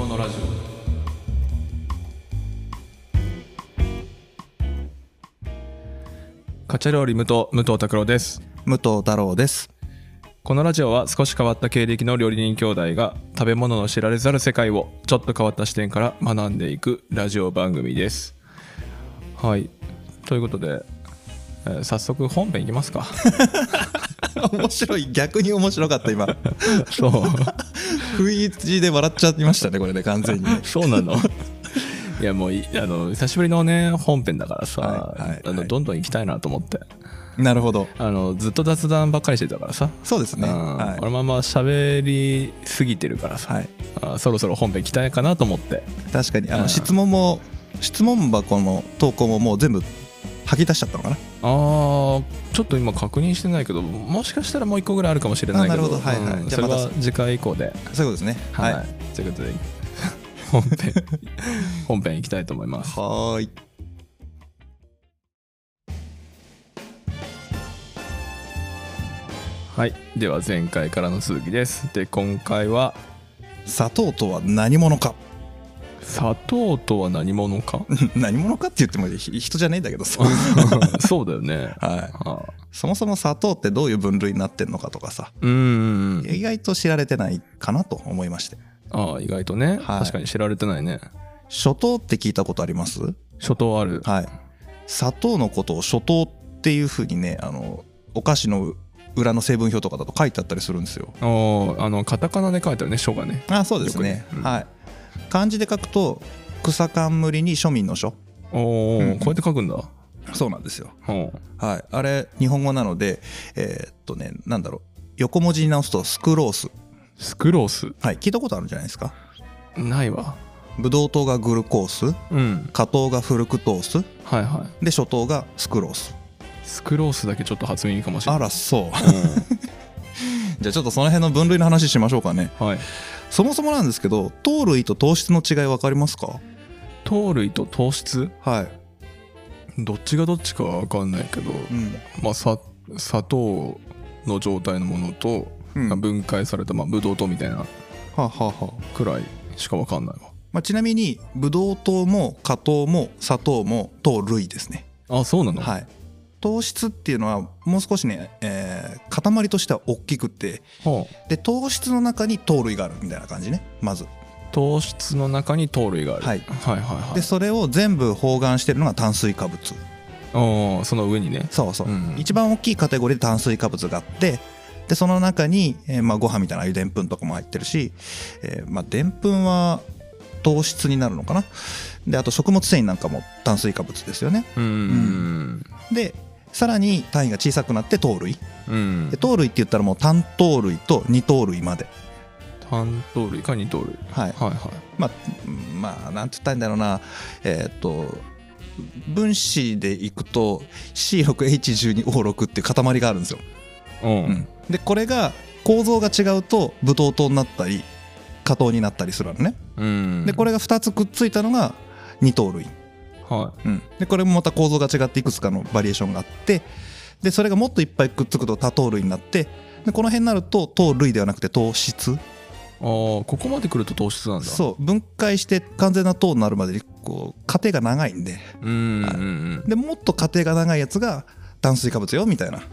物ラジオ。カチャ料理無藤武藤拓郎です。武藤太郎です。このラジオは少し変わった経歴の料理人兄弟が食べ物の知られざる世界をちょっと変わった視点から学んでいくラジオ番組です。はい。ということで、えー早速本編いきますか。面白い。逆に面白かった今。そう不意打ちで笑っちゃいましたねこれね完全に。ね そうなの。いやもういあの久しぶりのね本編だからさ、はいはいはい。あのどんどん行きたいなと思って。なるほど。あのずっと雑談ばっかりしてたからさ、そうですね。うん。はい。このまま喋りすぎてるからさ、はい。あそろそろ本編行きたいかなと思って。確かに。あのうん。質問も質問箱の投稿ももう全部吐き出しちゃったのかなあーちょっと今確認してないけどもしかしたらもう一個ぐらいあるかもしれないけどあなるほど。はいはい。うんそれじゃあまた。は次回以降で。そういうことですね。はい、はい。ということで本編 本編行きたいと思います。はーい。はい。では前回からの続きです。で今回は砂糖とは何者か砂糖とは何者か？何者かって言ってもひ人じゃねえんだけど。さ そうだよね。はい。あそもそも砂糖ってどういう分類になってんのかとかさ。うん意外と知られてないかなと思いまして。ああ意外とね、はい。確かに知られてないね。初糖って聞いたことあります？初糖ある。はい。砂糖のことを初糖っていうふうにねあのお菓子の裏の成分表とかだと書いてあったりするんですよ。あのカタカナで書いてあるね書がね。あそうですね。ね。うん。はい漢字で書くと草冠に庶民の書。おお、うん。こうやって書くんだ。そうなんですよ。ほはい。あれ日本語なのでえーっとねなんだろう。横文字に直すとスクロース。うスクロース。はい。聞いたことあるんじゃないですか？ないわ。ブドウ糖がグルコース。うん。果糖がフルクトース。はいはい。で初糖がスクロース。スクロースだけちょっと初耳かもしれない。あらそう。う じゃあちょっとその辺の分類の話しましょうかね。んはいそもそもなんですけど糖類と糖質の違い分かりますか？糖類と糖質？はい、どっちがどっちかは分かんないけど、うん。まあさ砂糖の状態のものと、うん。分解されたまあブドウ糖みたいなはあ、はあはあ。くらいしか分かんないわ。まあ、ちなみにブドウ糖も果糖も砂糖も糖類ですね。あそうなの、はい糖質っていうのはもう少しね、えー塊としては大きくてはで糖質の中に糖類があるみたいな感じねまず。あ糖質の中に糖類がある、はい。はいはいはい。でそれを全部包含してるのが炭水化物。ああその上にね。そうそう、うん一番大きいカテゴリーで炭水化物があってでその中に、えーまあ、ご飯みたいなああいうでんぷんとかも入ってるしえーまあでんぷんは糖質になるのかな。であと食物繊維なんかも炭水化物ですよね。うん。うん。でさらに単位が小さくなって糖類うん。で糖類って言ったらもう単糖類と二糖類まで。単糖類か二糖類はい。はいはい。まあまあなんて言ったらいいんだろうな。えーっと分子でいくと C6H12O6 っていう塊があるんですよ、うん、うん。でこれが構造が違うとブドウ糖になったり果糖になったりするのね。うん、でこれが2つくっついたのが二糖類、はうん、でこれもまた構造が違っていくつかのバリエーションがあってでそれがもっといっぱいくっつくと多糖類になってでこの辺になると糖類ではなくて糖質。いああここまで来ると糖質なんだ。そう。分解して完全な糖になるまでにこう過程が長いんで。うんでもっと過程が長いやつが炭水化物よみたいな。は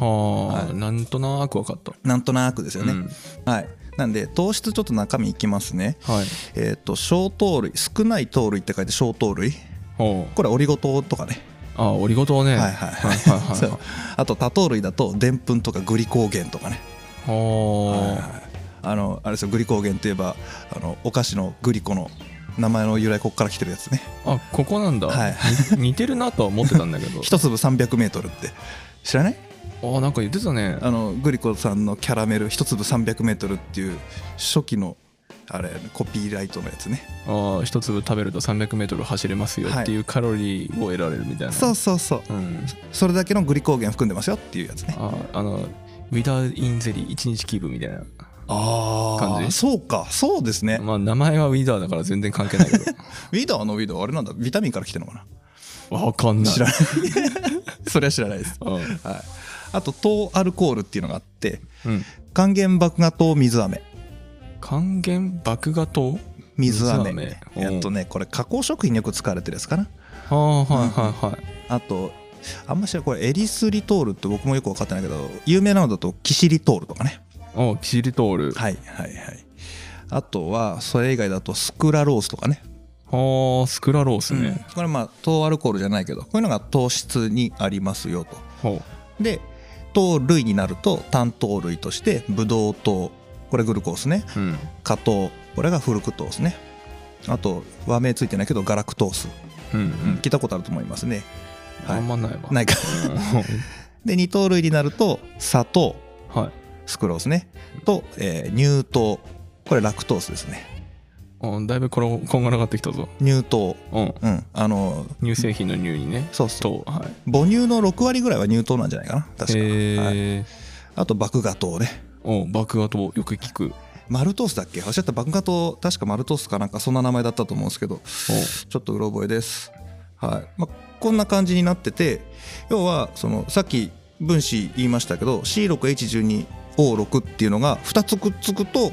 あ、はい。なんとなく分かった。なんとなくですよね、うん。はい。なんで糖質ちょっと中身いきますね。はい。えっ、と小糖類少ない糖類って書いて小糖類これオリゴ糖とかね。あオリゴ糖ね。はいはいはい。あと多糖類だとでんぷんとかグリコーゲンとかね。はあのあれですよグリコーゲンといえばあのお菓子のグリコの名前の由来こっから来てるやつね。ああここなんだ、はいに 似てるなとは思ってたんだけど。一粒 300m って。知らない？あなんか言ってたね。あのグリコさんのキャラメル一粒 300m っていう初期のあれコピーライトのやつね。あ一粒食べると 300m 走れますよっていうカロリーを得られるみたいな、そうそうそう。うん、それだけのグリコーゲン含んでますよっていうやつね。ああのウィダーインゼリー一日気分みたいな。あ感じ？そうか。そうですね。まあ名前はウィダーだから全然関係ないけど。ウィダーのウィダーあれなんだ？ビタミンから来てるのかな？わかんない。知らない。それは知らないです。うん。はい。あと糖アルコールっていうのがあってうん。還元麦芽糖水飴還元麦芽糖？水飴。水飴。えっとねこれ加工食品によく使われてるやつかな？ああはいはいはいあとあんましらこれエリスリトールって僕もよく分かってないけど有名なのだとキシリトールとかね。おキシリトール。はいはいはい。あとはそれ以外だとスクラロースとかね。はあスクラロースね、これまあ糖アルコールじゃないけどこういうのが糖質にありますよと。ほで糖類になると単糖類としてブドウ糖これグルコースね。ううん果糖これがフルクトースね。あと和名ついてないけどガラクトース、うんううんん聞いたことあると思いますね。はい。あんまないわ。ないか。で二糖類になると砂糖。うんはい。スクロースね。と、えー乳糖。これラクトースですね。うんだいぶこれこんがらがってきたぞ。乳糖。うん。うん。あの乳製品の乳にね。そうそう。とはい。母乳の6割ぐらいは乳糖なんじゃないかな。確か、はい、あと麦芽糖ねお麦芽とよく聞く。マルトースだっけ？おっしゃった麦芽糖確かマルトースかなんかそんな名前だったと思うんですけどちょっとうろ覚えです。はい、まあ、こんな感じになってて要はそのさっき分子言いましたけど C6H12O6 っていうのが2つくっつくと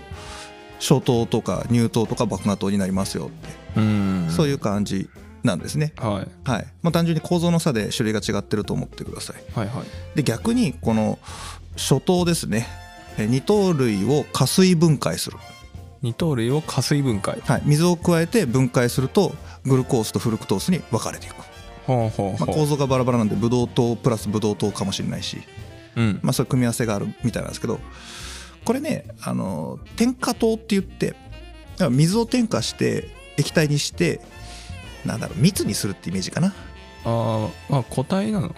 小糖とか乳糖とか麦芽糖になりますよって、おうん。そういう感じなんですね。はい。はい。まあ単純に構造の差で種類が違ってると思ってください。はいはい。で逆にこの初糖ですね。え二糖類を加水分解する、二糖類を加水分解。はい、水を加えて分解するとグルコースとフルクトースに分かれていく、ほうほうまあ、ほう構造がバラバラなんでブドウ糖プラスブドウ糖かもしれないし、うん。まあ、そういう組み合わせがあるみたいなんですけどこれねあの添加糖って言って水を添加して液体にしてなんだろう蜜にするってイメージかな。あーまあ固体なの？うん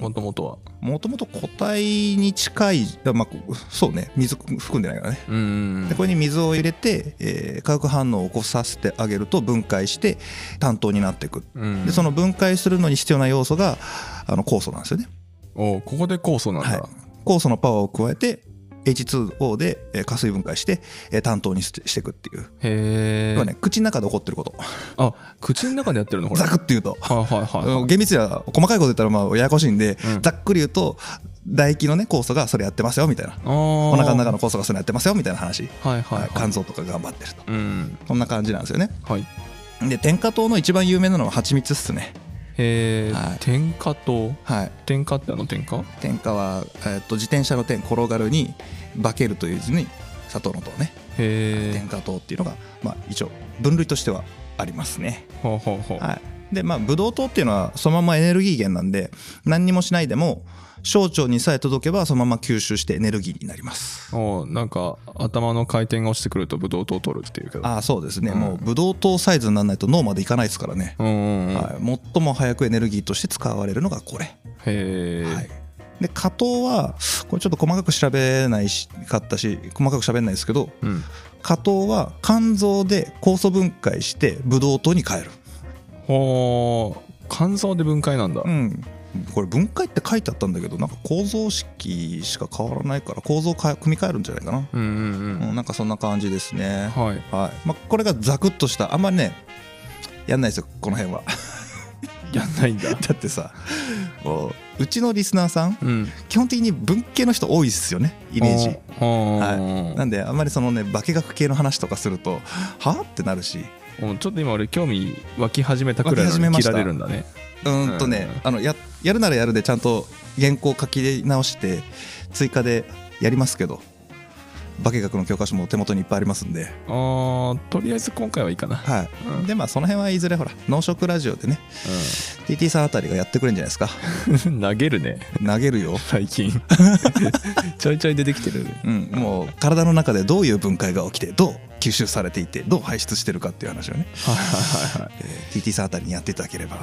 もともとは。もともと固体に近い、まあ、そうね。水含んでないからね。うんでこれに水を入れて、えー化学反応を起こさせてあげると分解して単糖になっていく。うん。でその分解するのに必要な要素があの酵素なんですよね、おここで酵素なんだ、はい、酵素のパワーを加えて H2O でえー加水分解してえー単糖にしてしていくっていう。へえ、ね口の中で起こってること。あ口の中でやってるのこれ？ざくって言うと。はいはいはいはい。厳密には細かいこと言ったらまあややこしいんで、うん。ざっくり言うと唾液のね酵素がそれやってますよみたいな。おお腹の中の酵素がそれやってますよみたいな話、はいはいはい。はい肝臓とか頑張ってると。うん。こんな感じなんですよね。はい。で添加糖の一番有名なのは蜂蜜っすねへえ、はい。添加糖はい。添加ってあの添加添加は、えー、と自転車の点転がるに化けるという字に砂糖の糖ね。へえ添加糖っていうのが、まあ、一応分類としてはありますね。ほうほうほう、はい。でまあブドウ糖っていうのはそのままエネルギー源なんで何にもしないでも小腸にさえ届けばそのまま吸収してエネルギーになります。おなんか頭の回転が落ちてくるとブドウ糖を取るっていうけど。ああそうですね、うんもうブドウ糖サイズにならないと脳までいかないですからね、うんうんうん、はい、最も早くエネルギーとして使われるのがこれ。へえ、はい、で果糖はこれちょっと細かく調べないしかったし細かく喋んないですけどうん。果糖は肝臓で酵素分解してブドウ糖に変える。ほう肝臓で分解なんだ、うんこれ分解って書いてあったんだけどなんか構造式しか変わらないから構造を組み替えるんじゃないかな、うんうんうん。うん、なんかそんな感じですね。はい。はい、まあ、これがザクッとしたあんまりねやんないですよこの辺は。やんないんだ。だってさもううちのリスナーさんうん。基本的に文系の人多いっすよねイメージ。はなんであんまりそのね化学系の話とかするとはってなるしちょっと今俺興味湧き始めたくらいのに切られるんだね。うーんとね、あのややるならやるでちゃんと原稿書き直して追加でやりますけど化学の教科書も手元にいっぱいありますんで、あーとりあえず今回はいいかな、はい。うん。でまあその辺はいずれほら農食ラジオでね TT さんあたりがやってくれるんじゃないですか。うん、投げるね。投げるよ、最近。ちょいちょい出てきてる。うん、もう体の中でどういう分解が起きてどう吸収されていてどう排出してるかっていう話をね、はいはいはいはい。えー TT さんあたりにやっていただければ。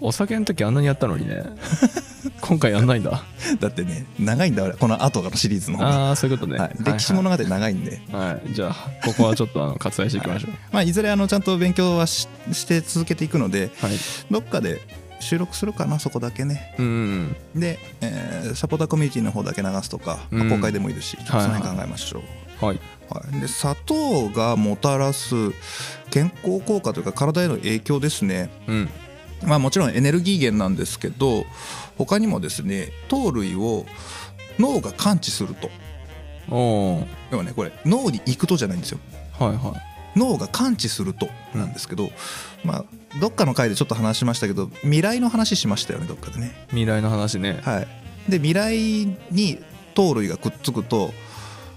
お酒の時あんなにやったのにね。今回やんないんだ。だってね長いんだ俺この後のシリーズのああそういうことね、はい、歴史物語長いんで、はい、はいじゃあここはちょっとあの割愛していきましょう。まあ、いずれあのちゃんと勉強はしして続けていくのではい、どっかで収録するかなそこだけね。うんうんで、えーサポーターコミュニティの方だけ流すとか、まあうん。公開でもいいですし、その辺考えましょう、はいはい、で砂糖がもたらす健康効果というか体への影響ですね。うん。まあもちろんエネルギー源なんですけど他にもですね糖類を脳が感知すると。おー。要はねこれ脳に行くとじゃないんですよ。はいは脳が感知するとなんですけど、まあどっかの回でちょっと話しましたけど未来の話しましたよねどっかでね。未来の話ね。はい。で未来に糖類がくっつくと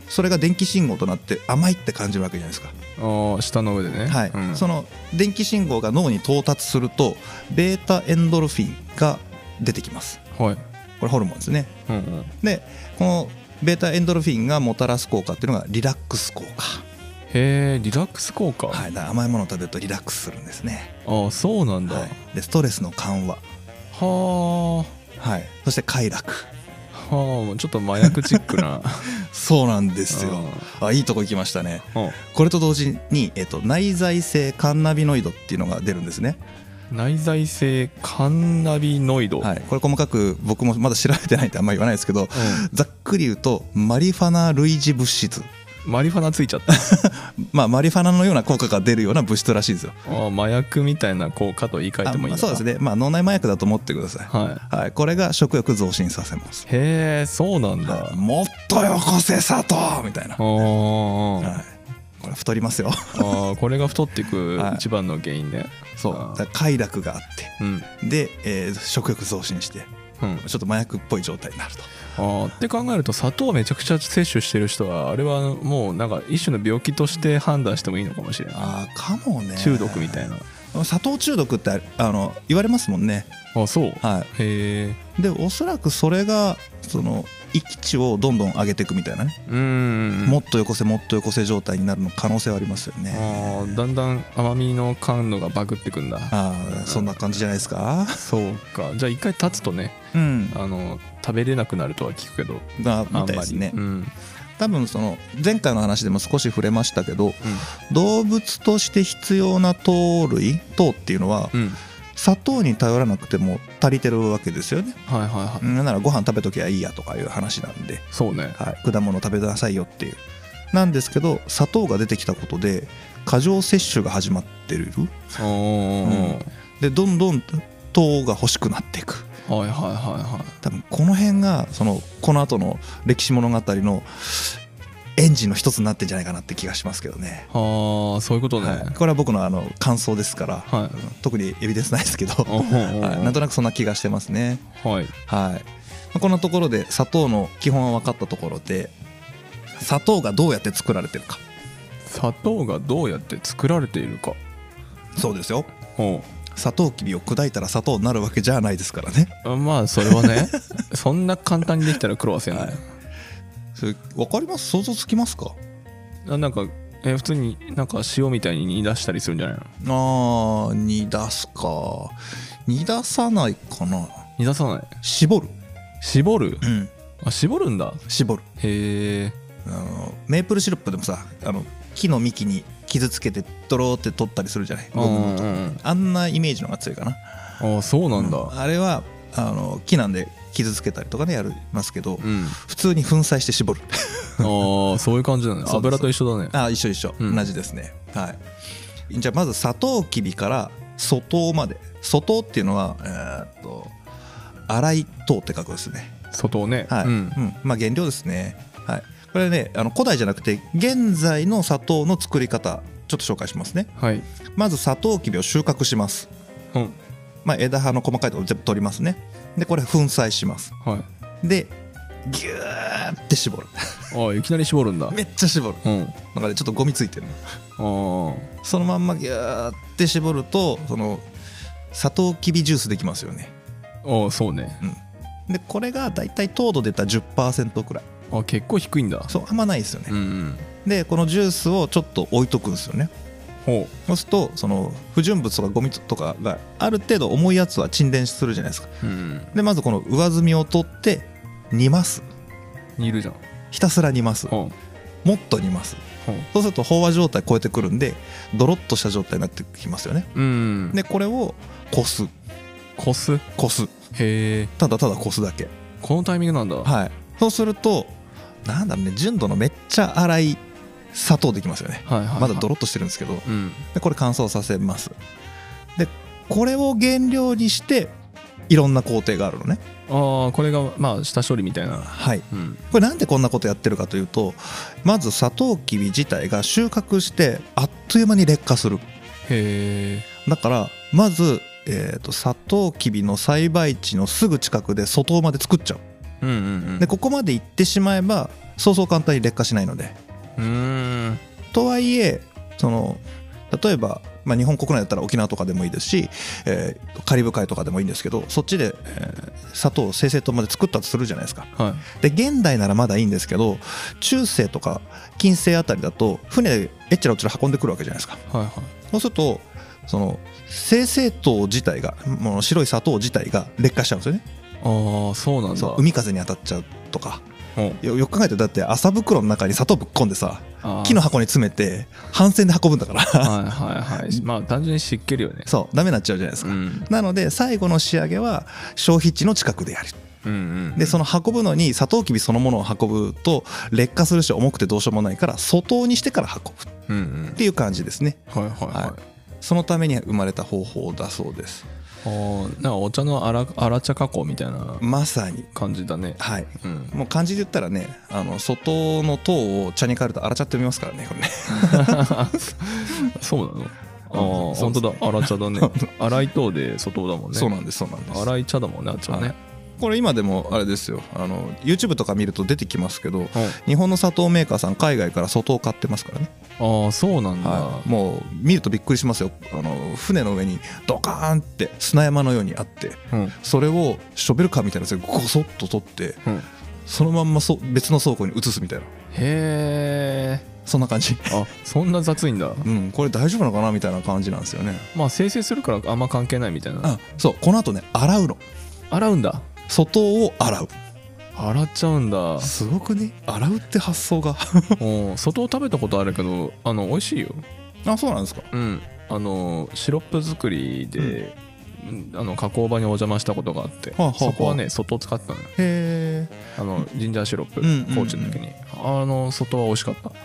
それが電気信号となって甘いって感じるわけじゃないですか、あー下の上でね。はい。うん。その電気信号が脳に到達するとベータエンドルフィンが出てきます。はい。これホルモンですね。うんうん。でこのベータエンドルフィンがもたらす効果っていうのがリラックス効果。へえリラックス効果、はい。甘いものを食べるとリラックスするんですね、ああそうなんだ、はい、でストレスの緩和。ははい。そして快楽。あはあちょっと麻薬チックな。そうなんですよ。あいいとこ行きましたね。うんこれと同時に、えっと、内在性カンナビノイドっていうのが出るんですね。内在性カンナビノイド、はい、これ細かく僕もまだ調べてないんであんまり言わないですけど、ざっくり言うとマリファナ類似物質マリファナついちゃった。まあマリファナのような効果が出るような物質らしいですよ。ああ麻薬みたいな効果と言い換えあてもいいまあそうですね。まあ脳内麻薬だと思ってください、ははい、これが食欲増進させます。いへえそうなんだ、はい。もっとよこせ砂糖みたいな、あーはい、これ太りますよ。あーこれが太っていく はい。一番の原因ね。そう。あー。だから快楽があっうん。てで、えー食欲増進してうんちょっと麻薬っぽい状態になると。あーって考えると砂糖をめちゃくちゃ摂取してる人はあれはもうなんか一種の病気として判断してもいいのかもしれない。ああかもね。中毒みたいな。砂糖中毒ってあの言われますもんね。あそう。はへえいでおそらくそれがその域値をどんどん上げていくみたいなね、もっとよこせもっとよこせ状態になるの可能性はありますよね。だんだん甘みの感度がバグってくんだ。ああそんな感じじゃないですか。そうか。じゃあ一回経つとねうん。あの食べれなくなるとは聞くけどがあんまり。みたいですね。うん。多分その前回の話でも少し触れましたけど動物として必要な糖類糖っていうのはうん、うん、砂糖に頼らなくても足りてるわけですよね。はいはいはい、なんならご飯食べときゃいいやとかいう話なんで、そうね。はい、果物食べなさいよっていう。なんですけど砂糖が出てきたことで過剰摂取が始まってる。おー。でどんどん糖が欲しくなっていく。はいはいはいはい。多分この辺がそのこの後の歴史物語のエンジンの一つになってんじゃないかなって気がしますけどね。はあそういうことね、はい、これは僕のあの感想ですから、はい。特にエビデンスないですけど、はい、なんとなくそんな気がしてますね。はい。はい、こんなところで砂糖の基本は分かったところで砂糖がどうやって作られてるか。砂糖がどうやって作られているか。そうですよ。お砂糖きびを砕いたら砂糖になるわけじゃないですからね。うまあそれはね。そんな簡単にできたら苦労はせんね、はいそれ分かります？想像つきますか？あなんかえ普通になんか塩みたいに煮出したりするんじゃないの？あー煮出すか。煮出さないかな。煮出さない？絞る。絞る？うん。あ絞るんだ。絞る。へえあのメープルシロップでもさあの木の幹に傷つけてドローって取ったりするじゃない？あんなイメージのが強いかな。あそうなんだ。あれはあの木なんで傷つけたりとかねやりますけど、うん。普通に粉砕して絞る。ああそういう感じだね。油と一緒だね。あ一緒一緒、うん。同じですね。はい。じゃあまずサトウキビから粗糖まで。粗糖っていうのはえーっと粗い糖って書くですね。外をね。はい、ううん。んまあ原料ですね。はい。これねあの古代じゃなくて現在の砂糖の作り方ちょっと紹介しますね。はい。まずサトウキビを収穫します。うん。まあ枝葉の細かいところ全部取りますねでこれ粉砕します。はい。でギューって絞る。あいきなり絞るんだ。めっちゃ絞る。うん。なんかねちょっとゴミついてるの。あそのまんまギューって絞るとそのサトウキビジュースできますよね。ーあそうね。でこれがだいたい糖度出た10%くらい。あ結構低いんだ。そうあんまないですよね、うんうん。でこのジュースをちょっと置いとくんですよね。ほそうするとその不純物とかゴミとかがある程度重いやつは沈殿するじゃないですか。ううん。でまずこの上澄みを取って煮ます。煮るじゃん。ひたすら煮ます。ほもっと煮ます。そうすると飽和状態超えてくるんでドロッとした状態になってきますよね。ううん。でこれをこす。こす？へこす。え。ただただこすだけ。このタイミングなんだ。はい。そうするとなんだろうね純度のめっちゃ粗い砂糖できますよね。はいはいはい。まだドロッとしてるんですけど。うん。でこれ乾燥させます。でこれを原料にしていろんな工程があるのね。ああこれがまあ下処理みたいな。はい。うん。これなんでこんなことやってるかというとまずサトウキビ自体が収穫してあっという間に劣化する。へえだからまず、えー、とサトウキビの栽培地のすぐ近くで外まで作っちゃう。うんうんうん。でここまで行ってしまえばそうそう簡単に劣化しないのでうーん。とはいえその例えば、まあ、日本国内だったら沖縄とかでもいいですし、えーカリブ海とかでもいいんですけどそっちで、えー砂糖を精製糖まで作ったとするじゃないですか。はい。で現代ならまだいいんですけど中世とか近世あたりだと船でえっちらおっちら運んでくるわけじゃないですか。はいはい。そうするとその精製糖自体がもう白い砂糖自体が劣化しちゃうんですよね。ああそうなんだ。海風に当たっちゃうとか。うんよよく考えてだって麻袋の中に砂糖ぶっ込んでさ木の箱に詰めて帆船で運ぶんだから。はいはいはい。まあ単純に湿気るよね。そうダメになっちゃうじゃないですか、うん。なので最後の仕上げは消費地の近くでやる。うんうんでその運ぶのにサトウキビそのものを運ぶと劣化するし重くてどうしようもないから外にしてから運ぶ。っうんうん。ていう感じですね。はいはいはい、はい。そのために生まれた方法だそうですあーなんかお茶のあらあら茶加工みたいなまさに。感じだね。はい。うん。もう漢字で言ったらねあの外の糖を茶に変えると洗っちゃってみますからねこれね。そうなの？あうん。あ本当だ。そう荒茶だね。荒い糖で外だもんね。そうなんですそうなんです。荒い茶だもんねあっちはね、これ今でもあれですよ。あの YouTube とか見ると出てきますけどうん日本の砂糖メーカーさん海外から外を買ってますからね。ああそうなんだ、はい、もう見るとびっくりしますよ。あの船の上にドカーンって砂山のようにあってうん。それをショベルカーみたいなやつでゴソッと取ってうん。そのまんまそ別の倉庫に移すみたいな。へえそんな感じ。あそんな雑いんだ。うんこれ大丈夫なのかなみたいな感じなんですよね。まあ生成するからあんま関係ないみたいな。あそうこの後ね洗うの。洗うんだ外を洗う。洗っちゃうんだ。すごくね。洗うって発想が。うん。外を食べたことあるけどあの美味しいよ。あそうなんですか。うん。あのシロップ作りで、うん。あの加工場にお邪魔したことがあって、はあはあはあ。そこはね外を使ってたのよ。へえ、あのジンジャーシロップ、うんうんうん。コーチの時に。あの外は美味しかった。ま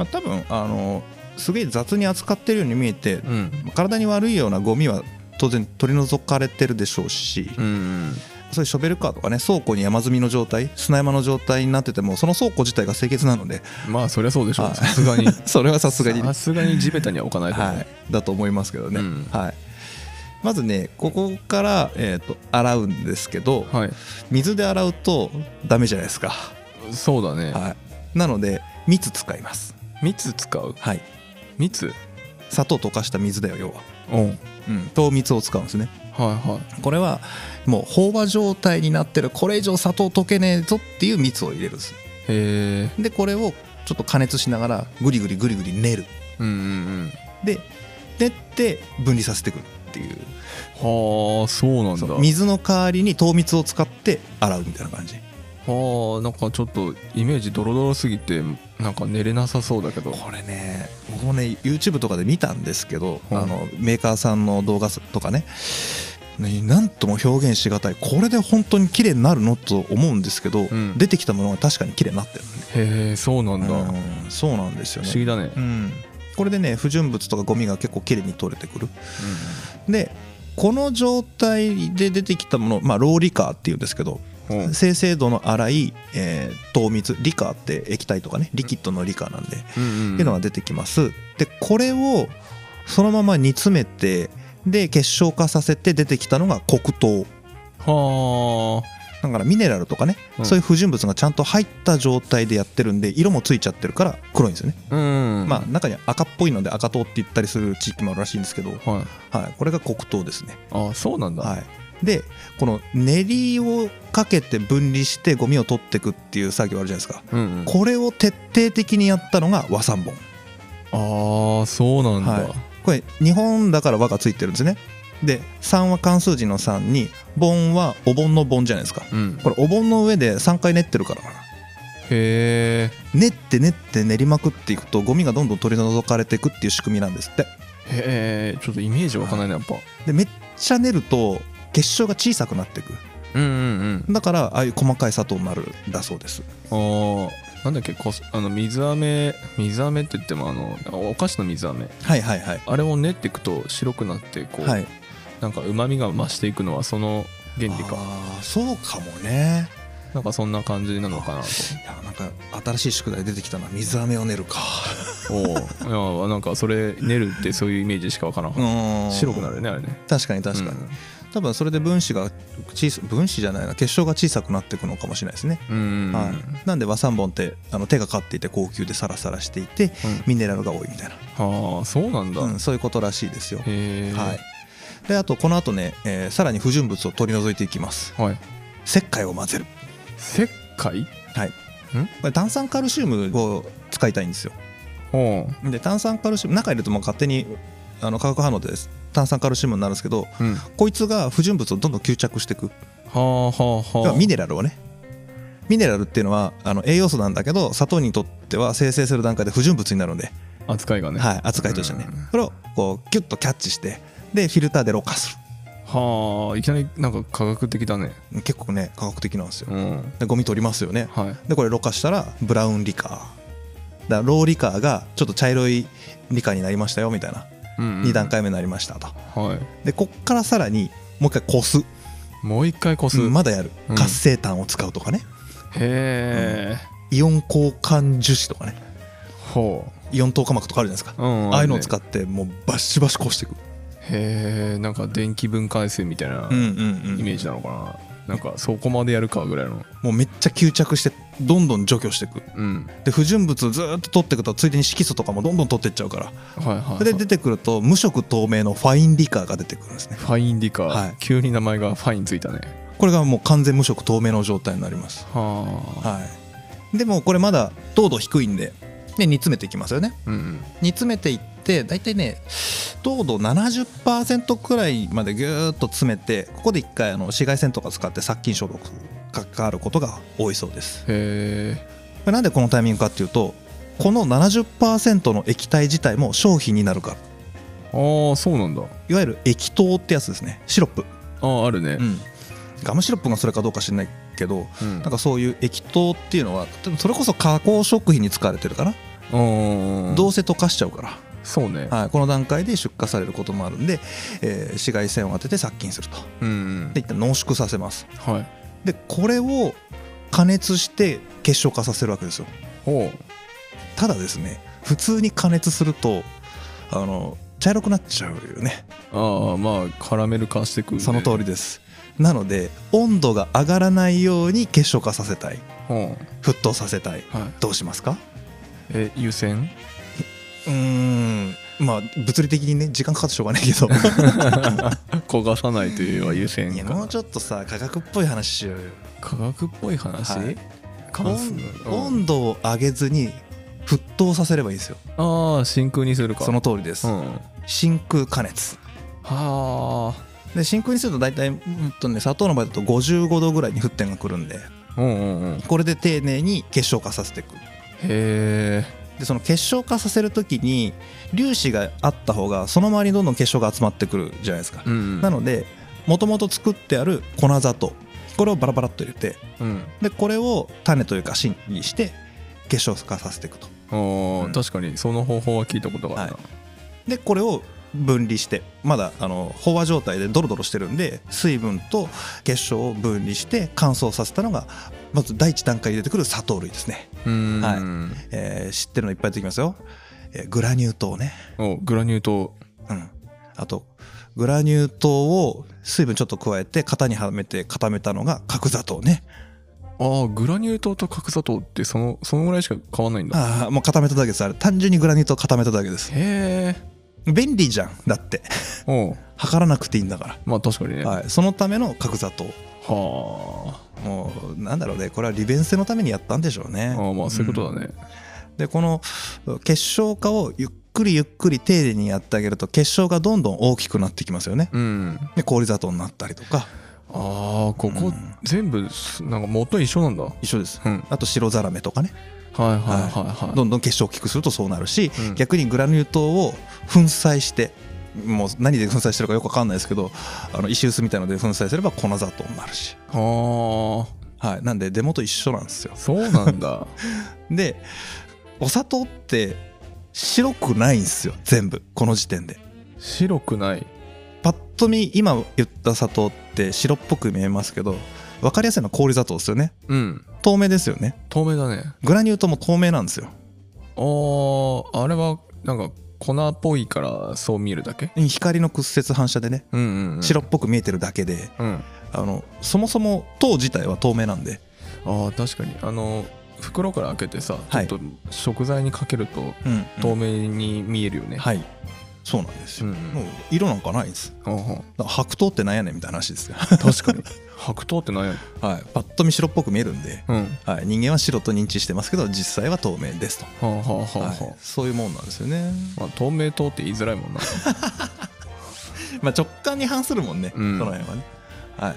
あ、多分あのすげえ雑に扱ってるように見えてうん。体に悪いようなゴミは当然取り除かれてるでしょうし、うんうんそういうショベルカーとかね倉庫に山積みの状態砂山の状態になっててもその倉庫自体が清潔なのでまあそりゃそうでしょはい。うさすがに。それはさすがに。ねさすがに地べたには置かないと思う、はい、だと思いますけどね、うん。はい、まずねここから、えー、と洗うんですけどはい、水で洗うとダメじゃないですか、そうだね、はい、なので蜜使います、蜜使う？はい、蜜？砂糖溶かした水だよ要は、う。んはいうん、糖蜜を使うんですねはこれはもう飽和状態になってるこれ以上砂糖溶けねえぞっていう蜜を入れるんですいへえ。でこれをちょっと加熱しながらグリグリグリグリ練る。うんうんで練って分離させていくっていう。うんはあそうなんだ。水の代わりに糖蜜を使って洗うみたいな感じ。はあなんかちょっとイメージドロドロすぎてなんか寝れなさそうだけど。これね僕もね YouTube とかで見たんですけど、う。んあのメーカーさんの動画とかね。ねなんとも表現しがたい。これで本当に綺麗になるのと思うんですけど、ん。出てきたものが確かに綺麗になってる。へえそうなんだ、不ね、うんそうなんですよね。思議だね、うん、これでね不純物とかゴミが結構綺麗に取れてくる。でこの状態で出てきたもの、まあ、ローリカーっていうんですけどうん。うん精製度の粗い、えー糖蜜リカーって液体とかねリキッドのリカーなんで、うんうんっていうのが出てきます。でこれをそのまま煮詰めてで結晶化させて出てきたのが黒糖。はだからミネラルとかね、うん。そういう不純物がちゃんと入った状態でやってるんで色もついちゃってるから黒いんですよね、あうん。まあ中には赤っぽいので赤糖って言ったりする地域もあるらしいんですけど、はい。はい、これが黒糖ですね、あそうなんだ、はい、でこの練りをかけて分離してゴミを取っていくっていう作業あるじゃないですか。うんうん、これを徹底的にやったのが和三盆。ああそうなんだ、はい。これ日本だから和がついてるんですね。で3は漢数字の3に盆はお盆の盆じゃないですか。うん、これお盆の上で3回練ってるからかな。へ練って練って練りまくっていくとゴミがどんどん取り除かれていくっていう仕組みなんですって。えへえちょっとイメージわかんないねやっぱ。でめっちゃ練ると結晶が小さくなっていく。うんうんうん。だからああいう細かい砂糖になるんだそうです。あー。なんだっけこすあの水飴水飴って言ってもあのお菓子の水飴。はいはいはい。あれを練っていくと白くなってこう、はい。なんかうまみが増していくのはその原理か。あーそうかもね。なんかそんな感じなのかなと。いやなんか新しい宿題出てきたな。水飴を練るか。おおいやなんかそれ練るってそういうイメージしかわからん。白くなるよねあれね。確かに確かに、うん多分それで分子が小さ分子じゃないな結晶が小さくなっていくのかもしれないですね、うんはい、なんで和三本ってあの手がかっていて高級でサラサラしていてミネラルが多いみたいな、はあそうなんだ、うん、そういうことらしいですよ。はい。であとこの後ね、えーさらに不純物を取り除いていきます。はい。石灰を混ぜる。石灰？はい。これ炭酸カルシウムを使いたいんですよ。ほで炭酸カルシウム中入れるともう勝手にあの化学反応で炭酸カルシウムになるんですけどううん。はこいつが不純物をどんどん吸着していくあはあはあ。ミネラルをね。ミネラルっていうのはあの栄養素なんだけど砂糖にとっては生成する段階で不純物になるので、扱いがね。はい、扱いとしてね。うん。それをこうキュッとキャッチしてでフィルターでろ過すはあいきなりなんか科学的だね。る結構ね科学的なんですよ。うん。でゴミ取りますよね。はい。でこれろ過したらブラウンリカー。だからローリカーがちょっと茶色いリカーになりましたよみたいな2段階目になりましたと。はい。でこっからさらにもう一回こす。もう一回こす、うんまだやる。うん。活性炭を使うとかね。へえ、イオン交換樹脂とかね。ほイオン糖化膜とかあるじゃないですか。う、うんああいうのを使っってもうバシバシこしていく。へえんか電気分解性みたいなうんうん。イメージなのかな、なんかそこまでやるかぐらいの。もうめっちゃ吸着してどんどん除去していく。うん。で不純物ずーっと取っていくとついでに色素とかもどんどん取っていっちゃうから。はいはい、はい、それで出てくると無色透明のファインリカーが出てくるんですね。ファインリカ。ー、はい。急に名前がファインついたね。これがもう完全無色透明の状態になります。はあ、はい。でもこれまだ糖度低いんでで煮詰めていきますよね。うん煮詰めていって大体ね糖度70%くらいまでギューッと詰めてここで一回あの紫外線とか使って殺菌消毒かかることが多いそうです。へえなんでこのタイミングかっていうとこの70%の液体自体も商品になるから。ああそうなんだ。いわゆる液糖ってやつですね。シロップ、あああるね。うん、ガムシロップがそれかどうか知らないけどうん。なんかそういう液糖っていうのはそれこそ加工食品に使われてるかな、うん。どうせ溶かしちゃうから、そうね。はい、この段階で出荷されることもあるんで、えー紫外線を当てて殺菌すると。うんうん。で一旦濃縮させます。はい。でこれを加熱して結晶化させるわけですよ。ただですね普通に加熱するとあの茶色くなっちゃうよね。ああまあカラメル化してくる、ね、その通りです。なので温度が上がらないように結晶化させたい。ほ沸騰させたい。うはい。どうしますか？え湯煎？うーん。まあ物理的にね時間かかってしょうがないけど。焦がさないというは湯煎かいやもうちょっとさ科学っぽい話しようよ。科学っぽい話、はい。温うん。温度を上げずに沸騰させればいいですよ。ああ真空にするか。その通りです、うん。真空加熱。はで真空にすると大体、うんとね、砂糖の場合だと55度ぐらいに沸点がくるんで。あうんうんうん。へこれで丁寧に結晶化させていく。えでその結晶化させる時に粒子があった方がその周りにどんどん結晶が集まってくるじゃないですか、うんうん。なのでもともと作ってある粉砂糖これをバラバラっと入れてうん。でこれを種というか芯にして結晶化させていくと。あーうん。確かに。その方法は聞いたことがあるな、でこれを分離してまだあの飽和状態でドロドロしてるんで水分と結晶を分離して乾燥させたのがまず第一段階に出てくる砂糖類ですね、はい。えー知ってるのいっぱい出てきますよ、えーグラニュー糖ね。おグラニュー糖。うん、あとグラニュー糖を水分ちょっと加えて型にはめて固めたのが角砂糖ね。ああグラニュー糖と角砂糖ってそのそのぐらいしか変わんないんだ。ああもう固めただけです。あれ単純にグラニュー糖固めただけです。へえ便利じゃんだって。測らなくていいんだかまあ確かにね。ら、はい、そのための角砂糖はもうなんだろうね。これは利便性のためにやったんでしょうね。あああまあそういうことだね、でこの結晶化をゆっくりゆっくり丁寧にやってあげると結晶がどんどん大きくなってきますよね。うん。で氷砂糖になったりとか。ああここ、うん。全部すなんか元一緒なんだ。はい一緒です。うん。あと白ザラメとかね。はいはい。はい。どんどん結晶を大きくするとそうなるし、うん。逆にグラニュー糖を粉砕してもう何で粉砕してるかよく分かんないですけどあの石臼みたいなので粉砕すれば粉砂糖になるし、はあ。はい、なんで出元一緒なんですよ。そうなんだ。でお砂糖って白くないんですよ。全部。この時点で。白くない。パッと見今言った砂糖っって白っぽく見えますけど分かりやすいのは氷砂糖ですよね。うん。透明ですよね。透明だね。グラニュー糖も透明なんですよ。あーあれはなんか粉っぽいからそう見えるだけ？光の屈折反射でね。うんうん、うん、白っぽく見えてるだけでうん。あのそもそも糖自体は透明なんで。ああ確かに。あの袋から開けてさちょはいっと食材にかけるとうん透明に見えるよね、はい。そうなんですよ、うんうん。もう色なんかないんです。はあはだから白糖ってなんやねんみたいな話ですよ。あ確かに 白桃って何やはい。パッと見白っぽく見えるんで、うん。はい、人間は白と認知してますけど実際は透明ですと、はあはあはあはそういうもんなんですよね、まあ、透明糖って言いづらいもんな。まあ、直感に反するもんね、うん。その辺はね。はい。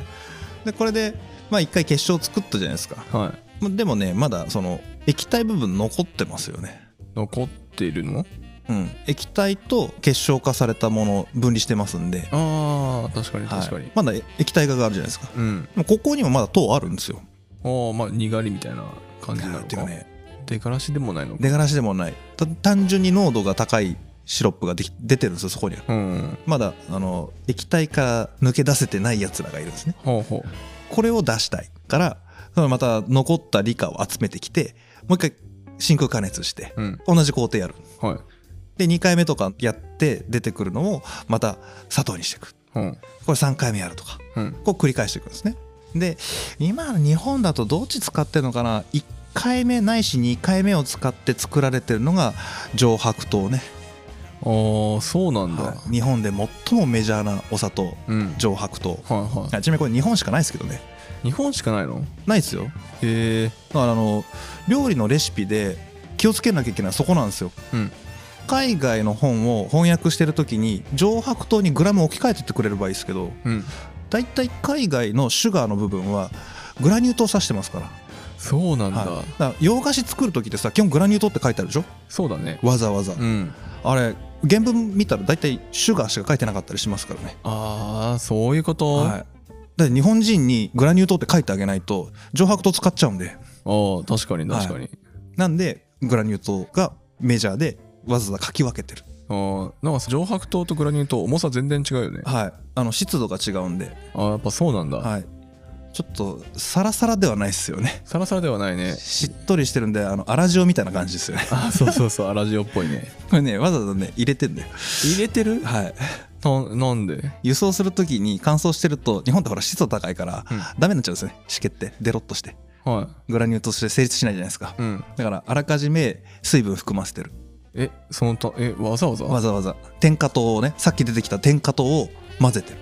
でこれでまあ一回結晶を作ったじゃないですか。はい。まあでもねまだその液体部分残ってますよね。残っているの？うん。液体と結晶化されたもの分離してますんで。ああ確かにはい。確かに、まだ液体化があるじゃないですか。うん。ここにもまだ糖あるんですよ。ああまあにがりみたいな感じなのか。っていうかね。出がらしでもないのか。出がらしでもない。た単純に濃度が高いシロップができ出てるんですよそこには。うん。まだあの液体から抜け出せてないやつらがいるんですね。ほうほこれを出したいからまた残った理科を集めてきてもう一回真空加熱してううん。同じ工程やる。はいで2回目とかやって出てくるのをまた砂糖にしていく。うん。これ3回目やるとか。うん。こう繰り返していくんですね。で今の日本だとどっち使ってるのかな？1回目ないし2回目を使って作られてるのが上白糖ね、ああそうなんだ、はい。日本で最もメジャーなお砂糖うん。上白糖。はいははいちなみにこれ日本しかないですけどね。い日本しかないの？ないですよ。へえだからあの料理のレシピで気をつけなきゃいけないそこなんですよ。うん海外の本を翻訳してる時に上白糖にグラム置き換えてってくれればいいですけどうん。だいたい海外のシュガーの部分はグラニュー糖指してますから,、そうなんだ、はい、だ洋菓子作る時ってさ基本グラニュー糖って書いてあるでしょ？そうだね。わざわざ、うん。あれ原文見たらだいたいシュガーしか書いてなかったりしますからね、ああそういうこと、はい、日本人にグラニュー糖って書いてあげないと上白糖使っちゃうんで。ああ確かに確かに、なんでグラニュー糖がメジャーでわざわざ書き分けてる。ああなんか上白糖とグラニュー糖重さ全然違うよね。はい。あの湿度が違うんで。ああやっぱそうなんだ、はい。ちょっとサラサラではないですよね。サラサラではないね。しっとりしてるんであの粗塩みたいな感じですよね。あそうそうそうアラジオっぽいね。これねわざわざね入れてんだよ。入れてる？はい。ななんで？輸送するときに乾燥してると日本ってほら湿度高いから、うん。ダメになっちゃうんですよね。湿気って。デロッとして。はグラニューとして成立しないじゃないですか。いうん。だからあらかじめ水分含ませてるえそのたえわざわざ？わざわざ。天下糖をねさっき出てきた天下糖を混ぜてる。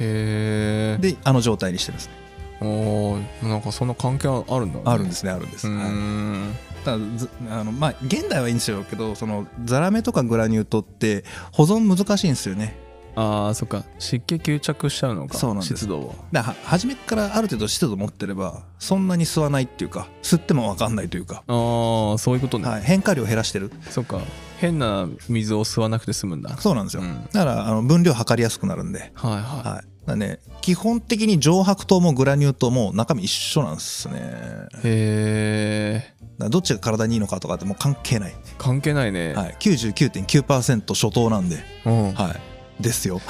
へえ。であの状態にしてるんですね。おーなんかそんな関係あるんだ、ね、あるんですすねあるんです、うん。ただずあのまあ現代はいいんですよ。けどそのザラメとかグラニュー糖って保存難しいんですよねああそっか。湿気吸着しちゃうのかそうなんです。湿度を。だからは初めからある程度湿度持ってればそんなに吸わないっていうか吸っても分かんないというか、ああそういうことね、はい、変化量減らしてる。そっか。変な水を吸わなくて済むんだ。そうなんですよ、うん。だからあの分量測りやすくなるんで、はいははい、だね基本的に上白糖もグラニュー糖も中身一緒なんですね。へえらどっちが体にいいのかとかってもう関係ない、関係ないね、はい、99.9%初糖なんで、うん、はい、ですよ。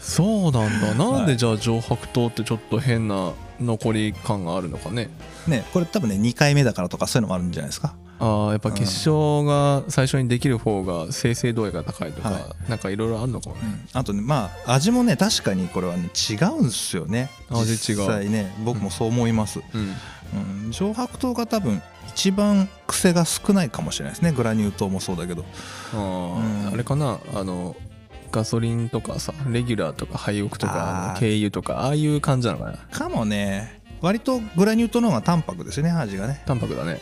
そうなんだ。なんはいでじゃあ上白糖ってちょっと変な残り感があるのかね。ねこれ多分ね2回目だからとかそういうのもあるんじゃないですか。ああやっぱ結晶が最初にできる方が生成度合いが高いとか、はなんかいろいろあるのかもね、あとねまあ味もね確かにこれはね違うんですよね。味違う。実際ね僕もそう思います、うん。うん、上白糖が多分一番癖が少ないかもしれないですね。グラニュー糖もそうだけど。あーうん。あれかなあのガソリンとかさレギュラーとか廃屋とか軽油とかああいう感じなのかな。かもね。割とグラニュー糖の方が淡白ですよね味がね。淡白だね。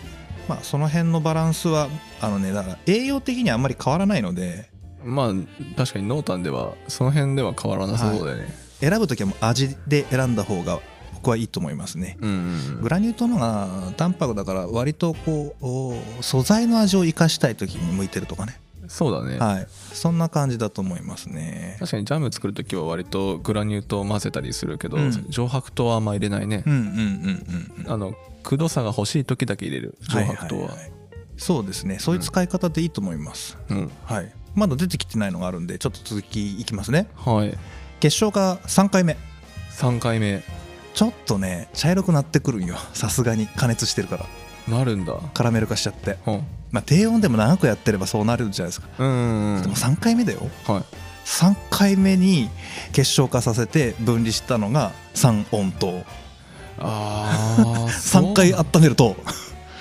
まあその辺のバランスはあのねだから栄養的にはあんまり変わらないので。まあ確かに濃淡ではその辺では変わらなそうだよね、選ぶ時はもう味で選んだ方が僕はいいと思いますね。うんうんうん。グラニュー糖の方が淡白だから割とこうお素材の味を生かしたい時に向いてるとかねそうだね、はい。そんな感じだと思いますね。確かにジャム作る時は割とグラニュー糖を混ぜたりするけど、うん。上白糖はあんま入れないね。う、んうんうんうん。うんあのくどさが欲しい時だけ入れる。上白糖は,、いいいそうですね。そういう使い方でいいと思います、うん。はい。まだ出てきてないのがあるんでちょっと続きいきますね。はい。結晶が3回目。3回目。ちょっとね茶色くなってくるんよ。さすがに加熱してるから。なるんだ。カラメル化しちゃって。うんまあ低温でも長くやってればそうなるじゃないですか。うんでも3回目だよ。はい。3回目に結晶化させて分離したのが三温糖ああ3 回温めると。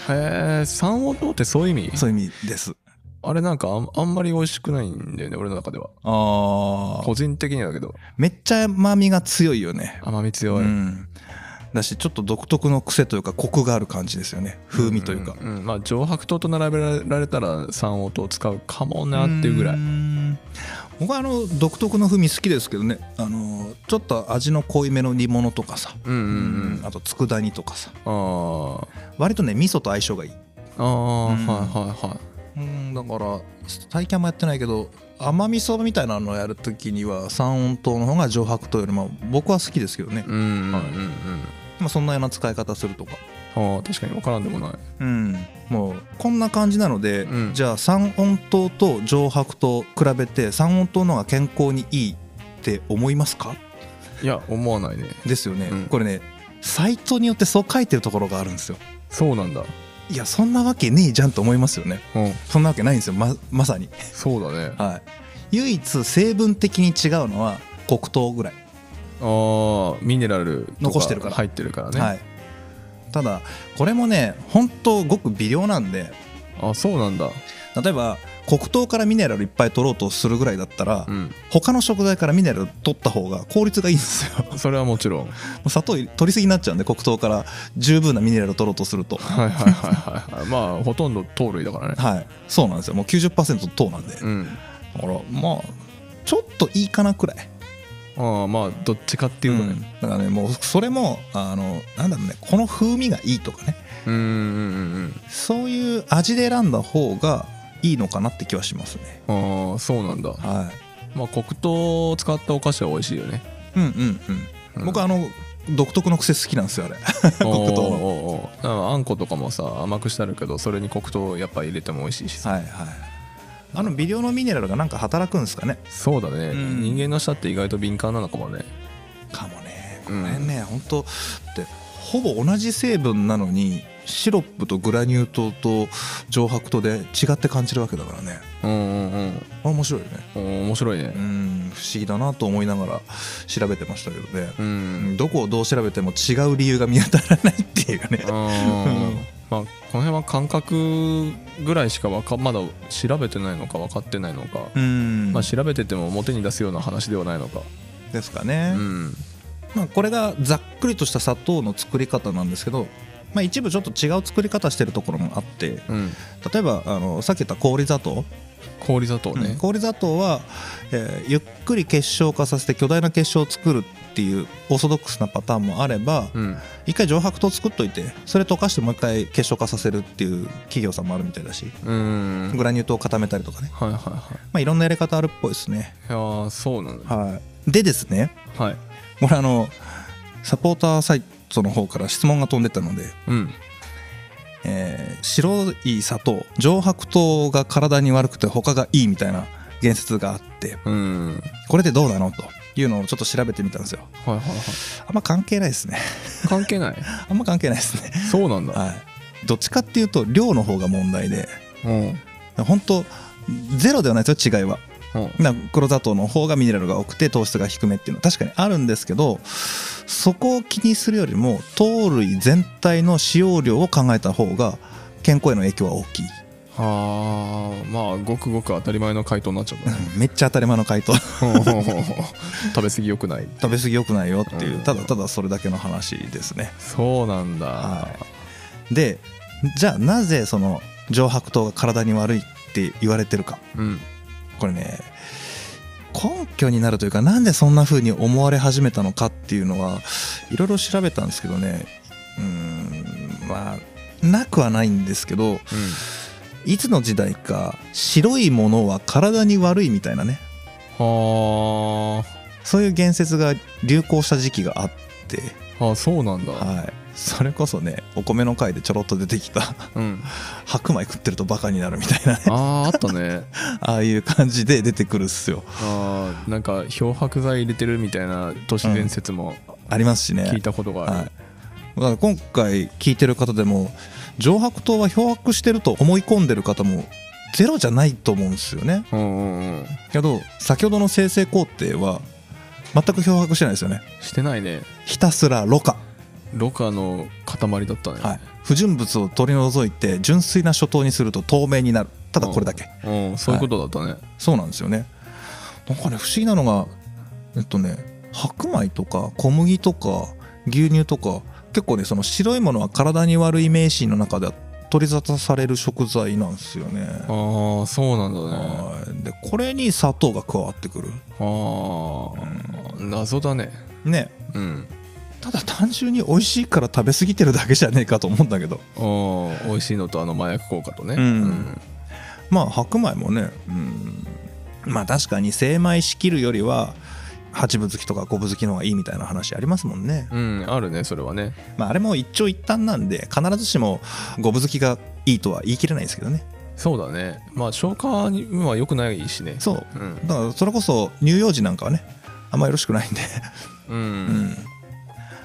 へえ三温糖ってそういう意味？そういう意味です。あれなんかあんあんまり美味しくないんだよね俺の中では。あ個人的にだけど。めっちゃ甘みが強いよね。甘み強い、うんだしちょっと独特の癖というかコクがある感じですよね。風味というか、んんうん。まあ上白糖と並べられたら三黄糖を使うかもなっていうぐらい。ん。僕はあの独特の風味好きですけどね。あのちょっと味の濃いめの煮物とかさ、うんうんうん。あと佃煮とかさ。あー。割とね味噌と相性がいい。あー、うんはいはいはい。うん。だから最近あんまやってないけど甘味噌みたいなのをやるときには三温糖の方が上白糖よりも僕は好きですけどね、うんうんうんうん。はいまあ、そんなような使い方するとか。ああ確かに分からんでもない。うん。もう。こんな感じなので、うん。じゃあ三温糖と上白糖比べて三温糖の方が健康にいいって思いますか？いや思わないね。ですよね、うん。これねサイトによってそう書いてるところがあるんですよ。そうなんだ。いやそんなわけねえじゃんと思いますよね。うん。そんなわけないんですよ。ままさに。そうだね。はい。唯一成分的に違うのは黒糖ぐらい、ああミネラルと残してるから。入ってるからね、はい。ただこれもね本当ごく微量なんで。あそうなんだ。例えば黒糖からミネラルいっぱい取ろうとするぐらいだったら、うん。他の食材からミネラル取った方が効率がいいんですよ。それはもちろん。砂糖取りすぎになっちゃうんで黒糖から十分なミネラルを取ろうとすると。はいはいはいはいはい。まあほとんど糖類だからね。はい。そうなんですよ。もう90%糖なんで、だうん。からまあちょっといいかなくらいああまあどっちかっていうとね。うん。だからねもうそれもあのなんだろうねこの風味がいいとかね。うんうんうんそういう味で選んだ方がいいのかなって気はしますね。うんああそうなんだ。はまあ黒糖を使ったお菓子は美味しいよね。いうんうん。うん。僕はあの独特の癖好きなんですよあれ。黒黒糖あんことかもさ甘くしてあるけどそれに黒糖やっぱ入れても美味しいしさ。はいはいあの微量のミネラルがなんか働くんですかね。そうだね、うん。人間の舌って意外と敏感なのかもね。かもね。この辺ね、本当ってほぼ同じ成分なのにシロップとグラニュー糖と上白糖で違って感じるわけだからね。うんうんあ面白いよね。面白いね。うん。不思議だなと思いながら調べてましたけどね、ううん。んどこをどう調べても違う理由が見当たらないっていうねまあこの辺は感覚ぐらいしかわかまだ調べてないのか分かってないのか、うん。まあ調べてても表に出すような話ではないのか。ですかね、うん。まあ、これがざっくりとした砂糖の作り方なんですけど、まあ、一部ちょっと違う作り方してるところもあってうん。例えばあのさっき言った氷砂糖、氷砂糖うん。ね、氷砂糖は、えーゆっくり結晶化させて巨大な結晶を作るっていうオーソドックスなパターンもあれば、うん。一回上白糖作っといてそれ溶かしてもう一回結晶化させるっていう企業さんもあるみたいだしうん。グラニュー糖を固めたりとかね、はいはいはい。まあ、いろんなやり方あるっぽいですね。いやーそうなんだ。はい。でですねはい。これあのサポーターサイトの方から質問が飛んでたのでうんえー白い砂糖上白糖が体に悪くて他がいいみたいな言説があってうん。これでどうなの？というのをちょっと調べてみたんですよ。はいはいはい。あんま関係ないですね。関係ない。あんま関係ないですね。そうなんだ。はい。どっちかっていうと量の方が問題で。うん。本当ゼロではないですよ違いは。うんな黒砂糖の方がミネラルが多くて糖質が低めっていうのは確かにあるんですけどそこを気にするよりも糖類全体の使用量を考えた方が健康への影響は大きい。あーまあごくごく当たり前の回答になっちゃったね。めっちゃ当たり前の回答。食べ過ぎよくない。食べ過ぎ良くないよっていううん。ただただそれだけの話ですね。そうなんだ、はでじゃあなぜその上白糖が体に悪いって言われてるか。うんこれね根拠になるというかなんでそんな風に思われ始めたのかっていうのはいろいろ調べたんですけどね。うーんまあなくはないんですけどいつの時代か白いものは体に悪いみたいなね。はそういう言説が流行した時期があって。ああそうなんだ、はいそれこそねお米の回でちょろっと出てきたうん。白米食ってるとバカになるみたいなね。あああったね。ああいう感じで出てくるっすよ。ああなんか漂白剤入れてるみたいな都市伝説もありますしね。聞いたことがある、はい、だから今回聞いてる方でも上白糖は漂白してると思い込んでる方もゼロじゃないと思うんですよね。うんうんうん。けど先ほどの生成工程は全く漂白してないですよね。してないね。ひたすらろ過、ろ過の塊だったね、はい、不純物を取り除いて純粋な初糖にすると透明になる。ただこれだけ、うん、そういうことだったね、そうなんですよね。なんかね不思議なのがえっとね白米とか小麦とか牛乳とか結構ねその白いものは体に悪い迷信の中では取り沙汰される食材なんですよね。ああそうなんだね。はい。でこれに砂糖が加わってくる。ああ、謎だね。ね。うんただ単純に美味しいから食べ過ぎてるだけじゃねえかと思うんだけど。美味しいのとあの麻薬効果とね。うん。まあ白米もね、うん、まあ確かに精米しきるよりは八分好きとか五分好きの方がいいみたいな話ありますもんね、うん、うんあるねそれはね。まあ、あれも一長一短なんで必ずしも五分好きがいいとは言い切れないですけどね。そうだね。まあ消化には良くないしね。そう。うん。だからそれこそ乳幼児なんかはねあんまよろしくないんで。うん、うん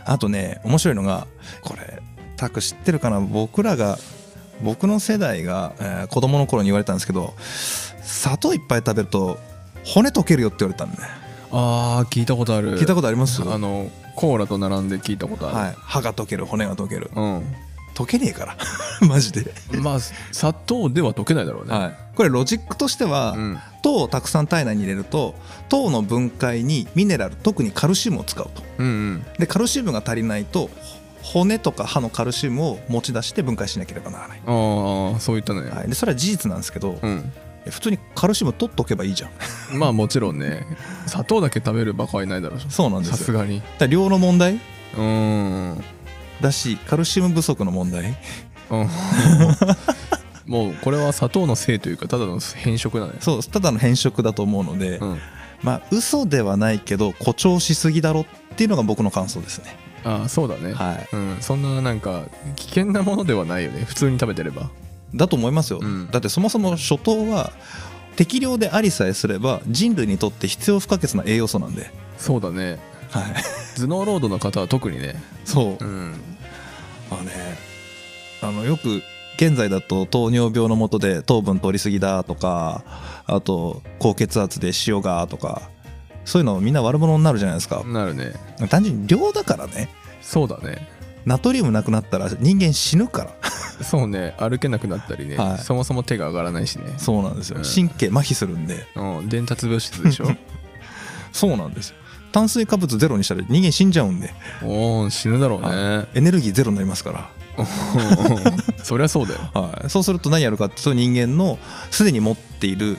あとね面白いのがこれタク知ってるかな？僕らが僕の世代が、えー子供の頃に言われたんですけど砂糖いっぱい食べると骨溶けるよって言われたんで、ああ聞いたことある。聞いたことあります？あのコーラと並んで聞いたことある、はい、歯が溶ける骨が溶ける。うん溶けねえから。マジで、まあ砂糖では溶けないだろうね、はい、これロジックとしては、うん、糖をたくさん体内に入れると糖の分解にミネラル特にカルシウムを使うと。うんうん。でカルシウムが足りないと骨とか歯のカルシウムを持ち出して分解しなければならない、ああそういったね、はい、でそれは事実なんですけど、うん。普通にカルシウム取っとけばいいじゃん。まあもちろんね。砂糖だけ食べるバカはいないだろう。しそうなんですよ。さすがに。量の問題？うーんだしカルシウム不足の問題。うん。もうこれは砂糖のせいというかただの変色だねそうただの変色だと思うので、うん。まあ嘘ではないけど誇張しすぎだろっていうのが僕の感想ですね。ああそうだね、はい。うん、そんななんか危険なものではないよね。普通に食べてれば。だと思いますよ、うん。だってそもそも初糖は適量でありさえすれば人類にとって必要不可欠な栄養素なんで、そうだねはい、頭脳ロードの方は特にね。そう。うん。あのねあのよく現在だと糖尿病のもとで糖分取りすぎだとかあと高血圧で塩がとかそういうのみんな悪者になるじゃないですか。なるね。単純に量だからね。そうだね。ナトリウムなくなったら人間死ぬから。そうね。歩けなくなったりね、はい。そもそも手が上がらないしね。そうなんですよ。うん。神経麻痺するんで。うん。伝達物質でしょ。そうなんですよ炭水化物ゼロにしたら人間死んじゃうんで。おお死ぬだろうね、はエネルギーゼロになりますから。そりゃそうだよ。はい、そうすると何やるかっていうと人間のすでに持っている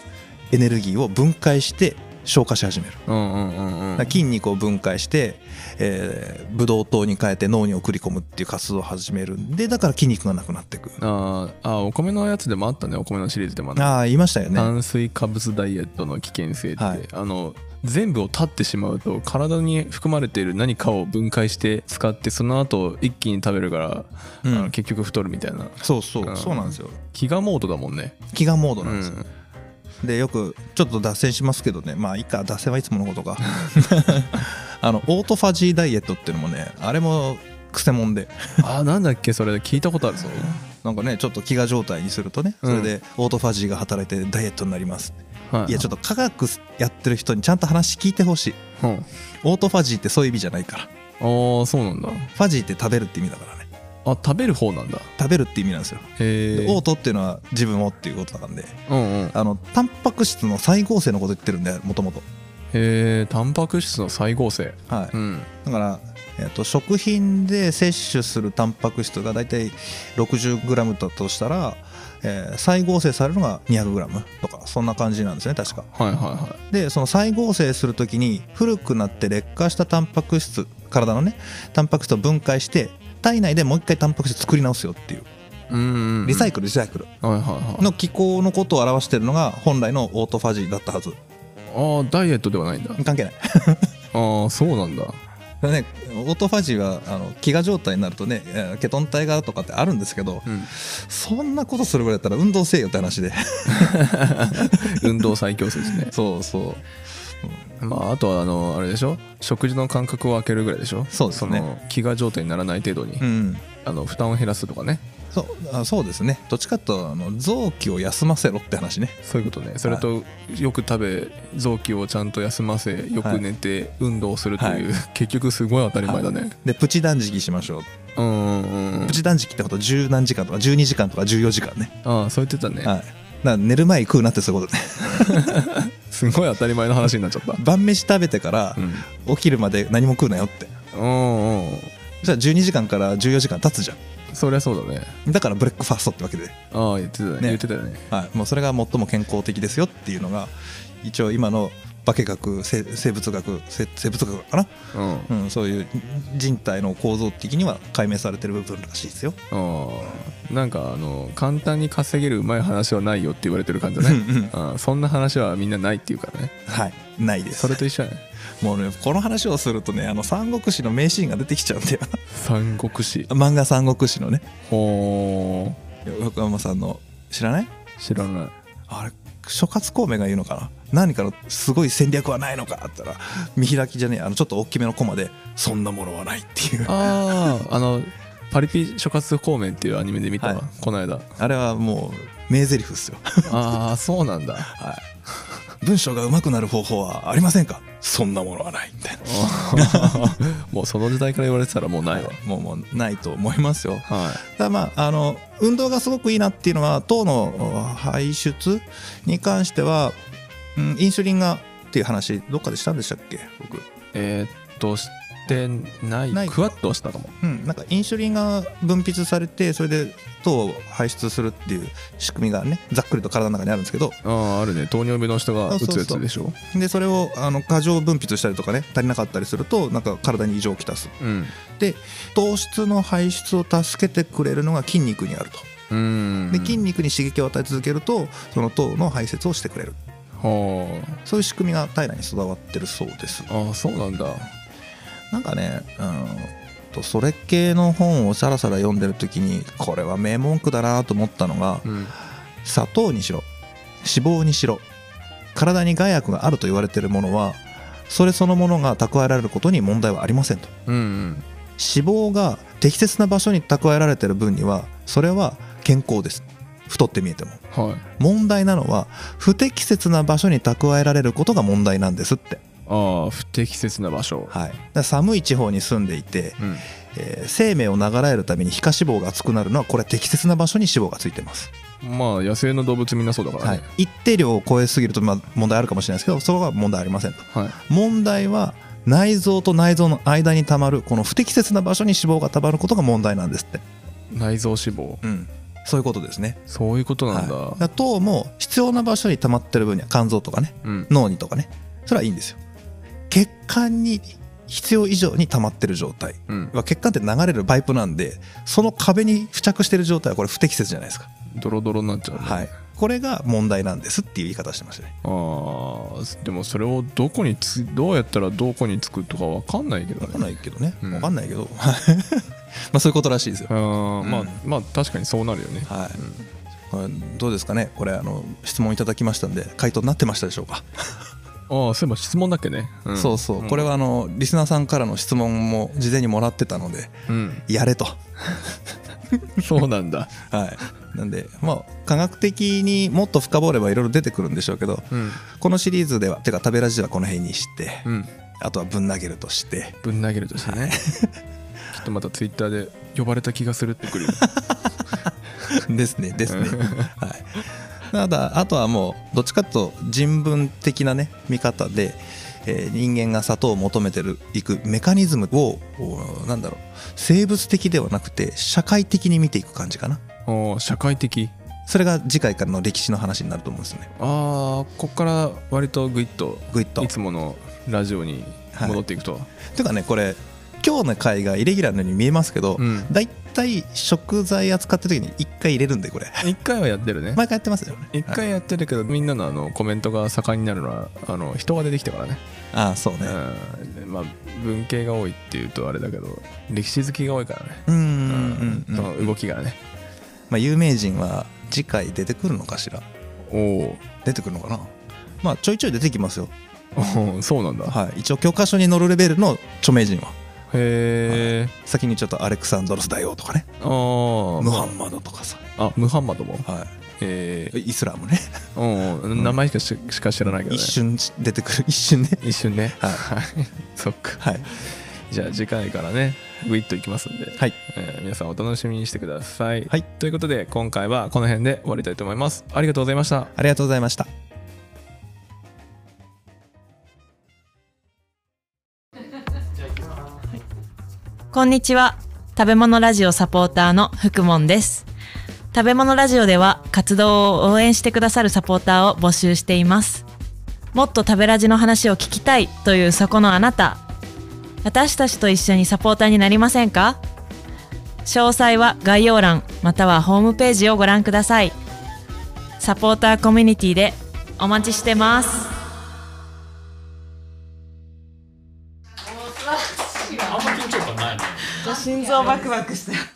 エネルギーを分解して消化し始める、うんうんうんうん。筋肉を分解して、えーブドウ糖に変えて脳に送り込むっていう活動を始めるんでだから筋肉がなくなっていく。あーあーお米のやつでもあったねお米のシリーズでもね。ああ言いましたよね。炭水化物ダイエットの危険性って、はい。あの全部を断ってしまうと体に含まれている何かを分解して使ってその後一気に食べるから、うん。あの結局太るみたいな。そうそう、うん。そうなんですよ。飢餓モードだもんね。飢餓モードうなんですよ、んでよくちょっと脱線しますけどね。まあいいか脱線はいつものことか。あのオートファジーダイエットっていうのもねあれもくせもんで。あなんだっけそれ聞いたことあるぞ。なんかねちょっと飢餓状態にするとねそれでオートファジーが働いてダイエットになります、はいい。やちょっと科学やってる人にちゃんと話聞いてほしい。うん。オートファジーってそういう意味じゃないから。ああそうなんだ。ファジーって食べるって意味だから。ねあ食べる方なんだ。食べるって意味なんですよ、でオートっていうのは自分をっていうことなんで。うんうん。へあのタンパク質の再合成のこと言ってるんでもともとえタンパク質の再合成。はい。うん。だから、えっと食品で摂取するタンパク質が大体 60g だとしたら、えー再合成されるのが 200g とかそんな感じなんですね確か。はいはいはい。でその再合成するときに古くなって劣化したタンパク質体のねタンパク質を分解して体内でもう一回タンパク質作り直すよっていう。リサイクルリサイクル。の機構のことを表しているのが本来のオートファジーだったはず。ああダイエットではないんだ。関係ない。ああそうなんだ。これねオートファジーはあの飢餓状態になるとねえーケトン体がとかってあるんですけどうん。そんなことするぐらいだったら運動せえよって話で。運動最強説ね。そうそうまああとはあのあれでしょ？食事の間隔を空けるぐらいでしょ？そうですね。の飢餓状態にならない程度に、うん。あの負担を減らすとかね。そうあそうですね。どっちかっていうとあの臓器を休ませろって話ね。そういうことね。それとよく食べ臓器をちゃんと休ませよく寝て運動するという、結局すごい当たり前だね、でプチ断食しましょう。うんうんうんプチ断食ってこと十何時間とか12時間とか14時間ね。ああそう言ってたね、はいだから寝る前に食うなってそういうことね。すごい当たり前の話になっちゃった。晩飯食べてからうん。起きるまで何も食うなよって。うんうんじゃあ12時間から14時間経つじゃそりゃそうだね。んだからブレックファーストってわけで、ああ言ってたね。ね。言ってたよね。はい、もうそれが最も健康的ですよっていうのが一応今の化学生生物学生生物学かな、うん。うん、そういう人体の構造的には解明されてる部分らしいですよ。ああ。なんかあの簡単に稼げるうまい話はないよって言われてる感じだね。うんそんな話はみんなないっていうからね。はい。ないです。それと一緒やね。もうねこの話をするとねあの三国志の名シーンが出てきちゃうんだよ。三国志。漫画三国志のね。ほ横山さんの知らない？ー知らない。あれ諸葛孔明が言うのかな？何かのすごい戦略はないのかったら見開きじゃねえあのちょっと大きめのコマでそんなものはないっていう。あああのパリピ諸葛孔明っていうアニメで見たわ、はい。この間。あれはもう名台詞っすよ。ああそうなんだ。はい。文章が上手くなる方法はありませんか？そんなものはないみたいな。もうその時代から言われてたらもうないわ。もうもうないと思いますよ。はただまああの運動がすごくいいなっていうのは糖の排出に関しては、うん、インスリンがっていう話どっかでしたんでしたっけ？僕。いえーっとしてない。ない。クワッとしたかも。うん、なんかインシュリンが分泌されてそれで糖を排出するっていう仕組みがねざっくりと体の中にあるんですけど。あああるね。糖尿病の人が打つやつでしょ？でそれをあの過剰分泌したりとかね足りなかったりするとなんか体に異常をきたす。うん。で糖質の排出を助けてくれるのが筋肉にあると。うん。で筋肉に刺激を与え続けるとその糖の排泄をしてくれる。はそういう仕組みが体内に備わってるそうです。あそうなんだ。なんかねうんとそれ系の本をさらさら読んでる時にこれは名文句だなと思ったのがうん。砂糖にしろ脂肪にしろ体に害悪があると言われているものはそれそのものが蓄えられることに問題はありませんと。うんうん。脂肪が適切な場所に蓄えられている分にはそれは健康です。太って見えてもはい。問題なのは不適切な場所に蓄えられることが問題なんですって。ああ不適切な場所。はい、寒い地方に住んでいて、うん。えー生命を流れるために皮下脂肪が厚くなるのはこれは適切な場所に脂肪がついてます、まあ野生の動物みんなそうだからはい。ね、一定量を超えすぎるとまあ問題あるかもしれないですけどそれは問題ありませんと。はい。問題は内臓と内臓の間にたまるこの不適切な場所に脂肪がたまることが問題なんですって、内臓脂肪うん、そういうことですね。そういうことなんだ、はい、だ糖も必要な場所に溜まってる分には肝臓とかねうん。脳にとかねそれはいいんですよ。血管に必要以上に溜まってる状態。うん。は血管って流れるパイプなんでその壁に付着してる状態はこれ不適切じゃないですか、ドロドロになっちゃうね。はい。これが問題なんですっていう言い方をしてましたね。ああでもそれをどこにつどうやったらどこにつくとかわかんないけど分かんないけどね。うん。分かんないけどまあそういうことらしいですよ。あーまあうん。まあ確かにそうなるよね。はい、どうですかね？これあの質問いただきましたんで回答になってましたでしょうか、ああそういえば質問だっけね、ん。そうそう。これはあのリスナーさんからの質問も事前にもらってたのでうん。やれと。そうなんだ。はい。なんでまあ科学的にもっと深掘ればいろいろ出てくるんでしょうけどうん。このシリーズではてか食べラジではこの辺にしてうん。あとはぶん投げるとして。ぶん投げるとしてね。きっとまたツイッターで呼ばれた気がするってくるよ ですねですね。はい。ただあとはもうどっちかというと人文的なね見方で、えー人間が砂糖を求めてるいくメカニズムをおなんだろう。生物的ではなくて社会的に見ていく感じかな。社会的？それが次回からの歴史の話になると思うんですよね。ああこっから割とグイッとグイッと。いつものラジオに戻っていくと、ていうかねこれ今日の回がイレギュラーのように見えますけど、うん。だいたい食材扱ってる時に1回入れるんでこれ。一回はやってるね。毎回やってますよ。ね一回やってるけどみんなのあのコメントが盛んになるのはあの人が出てきたからね、ああそうね。うん。まあ文系が多いっていうとあれだけど歴史好きが多いからね。うんうんうん、うん。その動きがね。まあ、有名人は次回出てくるのかしら？おお出てくるのかな？まあちょいちょい出てきますよ。うんそうなんだ。はい、一応教科書に載るレベルの著名人はへえ先にちょっとアレクサンドロス大王とかね。ああムハンマドとかさ、あムハンマドも？はえい、イスラムね。ー、うん。名前しかししか知らないけどね。一瞬出てくる。一瞬ね。一瞬ね。はい。そっか。はい。じゃあ次回からねグイッといきますんで、はい。えー皆さんお楽しみにしてください、はい。ということで今回はこの辺で終わりたいと思います。ありがとうございました。ありがとうございましたこんにちは。食べ物ラジオサポーターの福門です。食べ物ラジオでは活動を応援してくださるサポーターを募集しています。もっと食べラジの話を聞きたいというそこのあなた。私たちと一緒にサポーターになりませんか？詳細は概要欄またはホームページをご覧ください。サポーターコミュニティでお待ちしてます。心臓バクバクして。